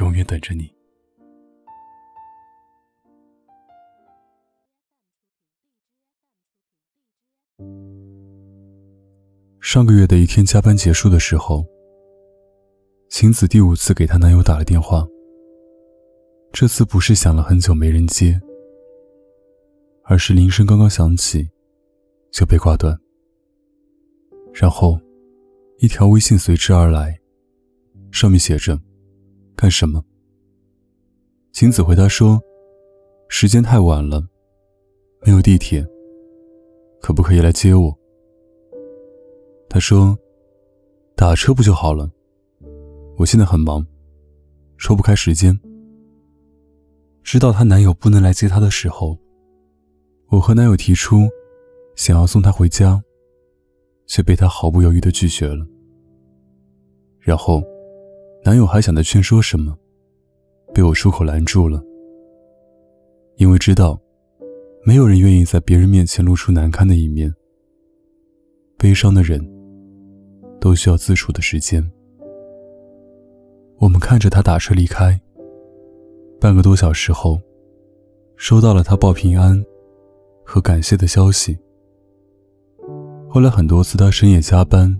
永远等着你。上个月的一天加班结束的时候，晴子第五次给她男友打了电话。这次不是响了很久没人接，而是铃声刚刚响起就被挂断，然后一条微信随之而来，上面写着。干什么？晴子回答说：“时间太晚了，没有地铁，可不可以来接我？”他说：“打车不就好了？我现在很忙，抽不开时间。”知道她男友不能来接她的时候，我和男友提出想要送她回家，却被她毫不犹豫的拒绝了。然后。男友还想再劝说什么，被我出口拦住了。因为知道，没有人愿意在别人面前露出难堪的一面。悲伤的人，都需要自处的时间。我们看着他打车离开。半个多小时后，收到了他报平安和感谢的消息。后来很多次他深夜加班，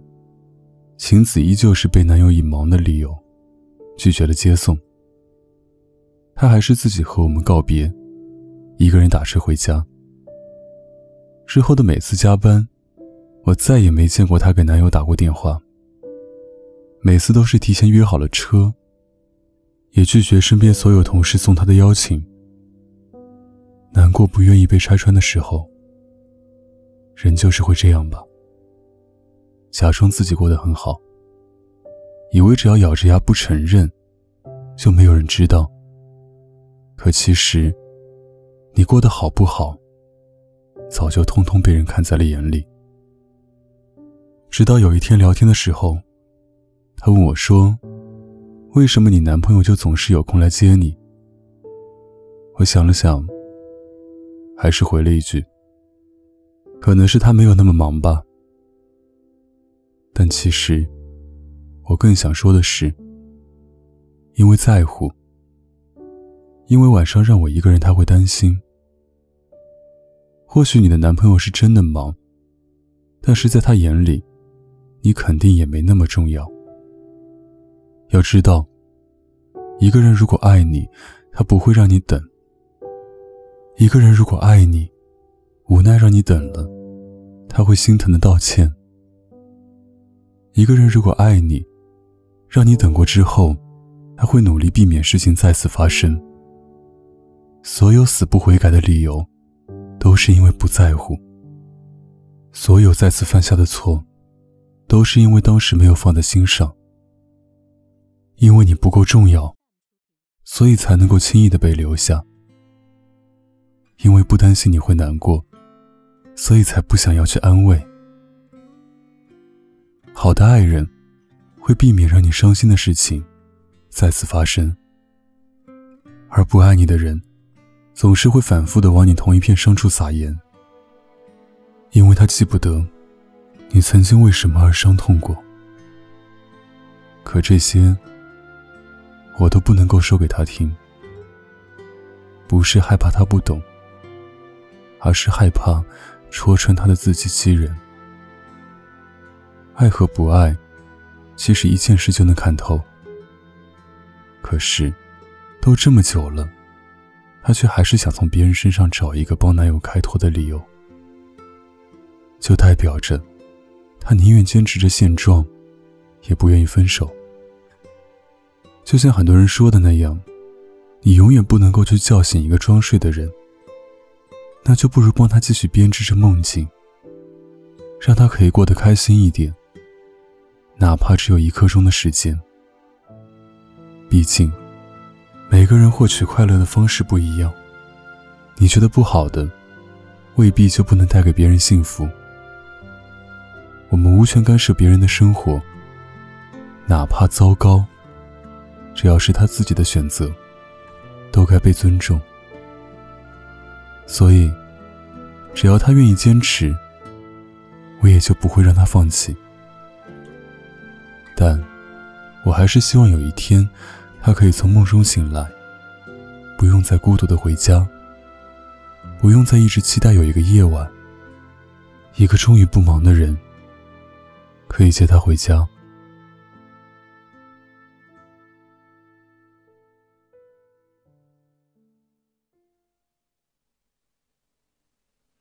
晴子依旧是被男友隐瞒的理由。拒绝了接送，他还是自己和我们告别，一个人打车回家。之后的每次加班，我再也没见过她给男友打过电话。每次都是提前约好了车，也拒绝身边所有同事送她的邀请。难过不愿意被拆穿的时候，人就是会这样吧，假装自己过得很好。以为只要咬着牙不承认，就没有人知道。可其实，你过得好不好，早就通通被人看在了眼里。直到有一天聊天的时候，他问我说：“为什么你男朋友就总是有空来接你？”我想了想，还是回了一句：“可能是他没有那么忙吧。”但其实。我更想说的是，因为在乎，因为晚上让我一个人，他会担心。或许你的男朋友是真的忙，但是在他眼里，你肯定也没那么重要。要知道，一个人如果爱你，他不会让你等；一个人如果爱你，无奈让你等了，他会心疼的道歉；一个人如果爱你，让你等过之后，他会努力避免事情再次发生。所有死不悔改的理由，都是因为不在乎。所有再次犯下的错，都是因为当时没有放在心上。因为你不够重要，所以才能够轻易的被留下。因为不担心你会难过，所以才不想要去安慰。好的爱人。会避免让你伤心的事情再次发生，而不爱你的人，总是会反复的往你同一片伤处撒盐，因为他记不得你曾经为什么而伤痛过。可这些，我都不能够说给他听，不是害怕他不懂，而是害怕戳穿他的自欺欺人。爱和不爱。其实一件事就能看透，可是，都这么久了，她却还是想从别人身上找一个帮男友开脱的理由，就代表着，她宁愿坚持着现状，也不愿意分手。就像很多人说的那样，你永远不能够去叫醒一个装睡的人，那就不如帮他继续编织着梦境，让他可以过得开心一点。哪怕只有一刻钟的时间，毕竟，每个人获取快乐的方式不一样。你觉得不好的，未必就不能带给别人幸福。我们无权干涉别人的生活，哪怕糟糕，只要是他自己的选择，都该被尊重。所以，只要他愿意坚持，我也就不会让他放弃。但，我还是希望有一天，他可以从梦中醒来，不用再孤独的回家，不用再一直期待有一个夜晚，一个终于不忙的人，可以接他回家。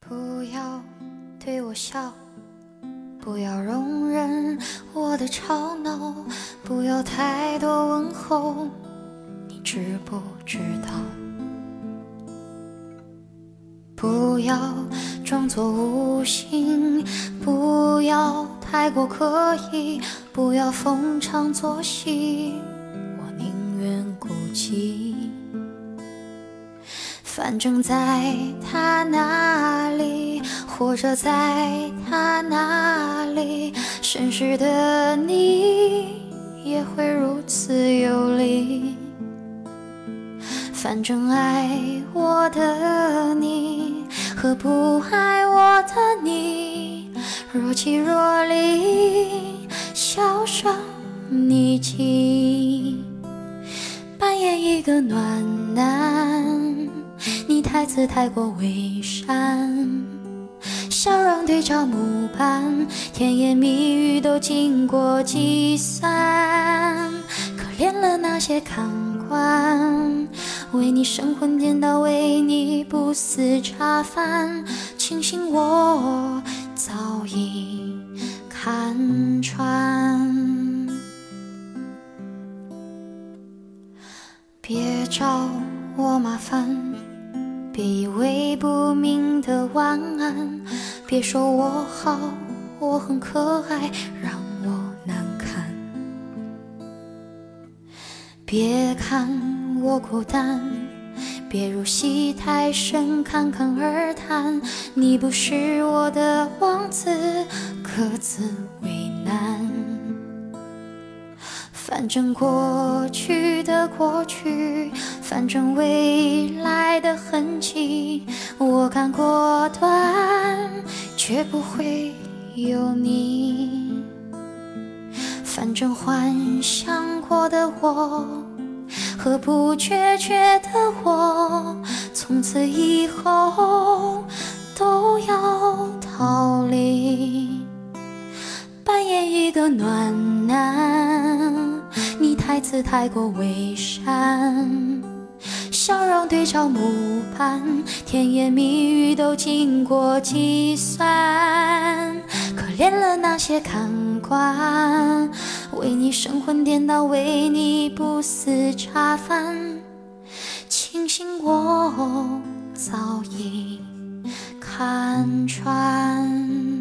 不要对我笑。不要容忍我的吵闹，不要太多问候，你知不知道？不要装作无心，不要太过刻意，不要逢场作戏，反正在他那里，或者在他那里，深世的你也会如此有力。反正爱我的你和不爱我的你，若即若离，销声匿迹，扮演一个暖男。你台词太过伪善，笑容对照木板，甜言蜜语都经过计算。可怜了那些看官，为你神魂颠倒，为你不思茶饭。庆幸我早已看穿，别找我麻烦。别以为不明的晚安，别说我好，我很可爱，让我难堪。别看我孤单，别入戏太深，侃侃而谈。你不是我的王子，各自为难。反正过去的过去，反正未来的痕迹，我敢果断，绝不会有你。反正幻想过的我和不决绝的我，从此以后都要逃离，扮演一个暖男。台词太过伪善，笑容对照木板，甜言蜜语都经过计算。可怜了那些看官，为你神魂颠倒，为你不思茶饭。庆幸我早已看穿。